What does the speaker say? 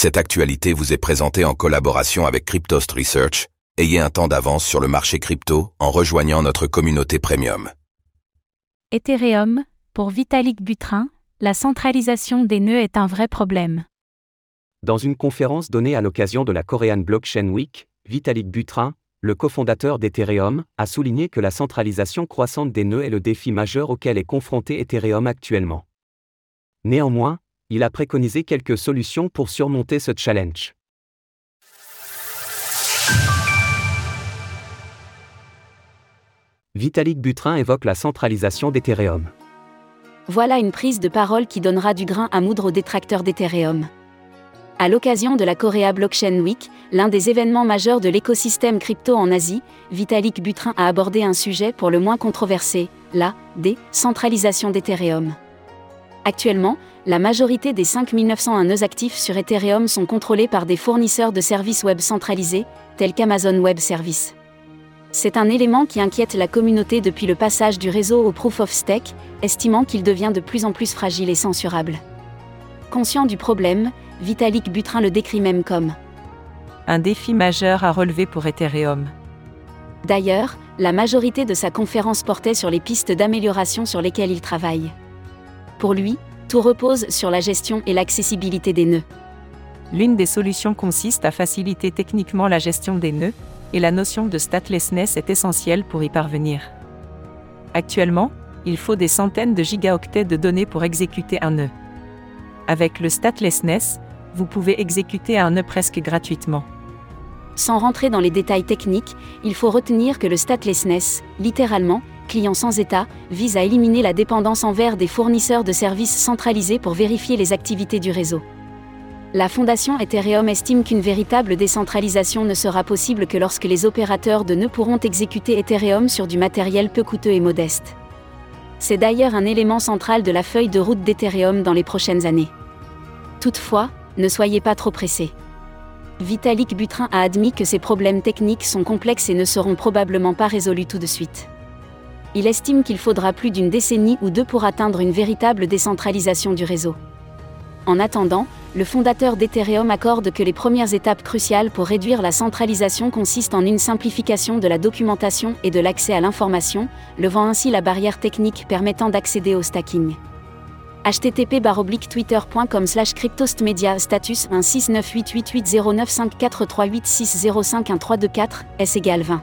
Cette actualité vous est présentée en collaboration avec Cryptost Research. Ayez un temps d'avance sur le marché crypto en rejoignant notre communauté premium. Ethereum, pour Vitalik Butrin, la centralisation des nœuds est un vrai problème. Dans une conférence donnée à l'occasion de la Korean Blockchain Week, Vitalik Butrin, le cofondateur d'Ethereum, a souligné que la centralisation croissante des nœuds est le défi majeur auquel est confronté Ethereum actuellement. Néanmoins, il a préconisé quelques solutions pour surmonter ce challenge. Vitalik Butrin évoque la centralisation d'Ethereum. Voilà une prise de parole qui donnera du grain à moudre aux détracteurs d'Ethereum. À l'occasion de la Korea Blockchain Week, l'un des événements majeurs de l'écosystème crypto en Asie, Vitalik Butrin a abordé un sujet pour le moins controversé, la décentralisation d'Ethereum. Actuellement, la majorité des 5901 nœuds actifs sur Ethereum sont contrôlés par des fournisseurs de services web centralisés, tels qu'Amazon Web Services. C'est un élément qui inquiète la communauté depuis le passage du réseau au Proof of Stake, estimant qu'il devient de plus en plus fragile et censurable. Conscient du problème, Vitalik Butrin le décrit même comme un défi majeur à relever pour Ethereum. D'ailleurs, la majorité de sa conférence portait sur les pistes d'amélioration sur lesquelles il travaille. Pour lui, tout repose sur la gestion et l'accessibilité des nœuds. L'une des solutions consiste à faciliter techniquement la gestion des nœuds, et la notion de statelessness est essentielle pour y parvenir. Actuellement, il faut des centaines de gigaoctets de données pour exécuter un nœud. Avec le statelessness, vous pouvez exécuter un nœud presque gratuitement. Sans rentrer dans les détails techniques, il faut retenir que le statelessness, littéralement, client sans état, vise à éliminer la dépendance envers des fournisseurs de services centralisés pour vérifier les activités du réseau. La fondation Ethereum estime qu'une véritable décentralisation ne sera possible que lorsque les opérateurs de nœuds pourront exécuter Ethereum sur du matériel peu coûteux et modeste. C'est d'ailleurs un élément central de la feuille de route d'Ethereum dans les prochaines années. Toutefois, ne soyez pas trop pressés. Vitalik Butrin a admis que ces problèmes techniques sont complexes et ne seront probablement pas résolus tout de suite. Il estime qu'il faudra plus d'une décennie ou deux pour atteindre une véritable décentralisation du réseau. En attendant, le fondateur d'Ethereum accorde que les premières étapes cruciales pour réduire la centralisation consistent en une simplification de la documentation et de l'accès à l'information, levant ainsi la barrière technique permettant d'accéder au stacking http twitter.com slash cryptostmedia status 1698880954386051324 S égale 20.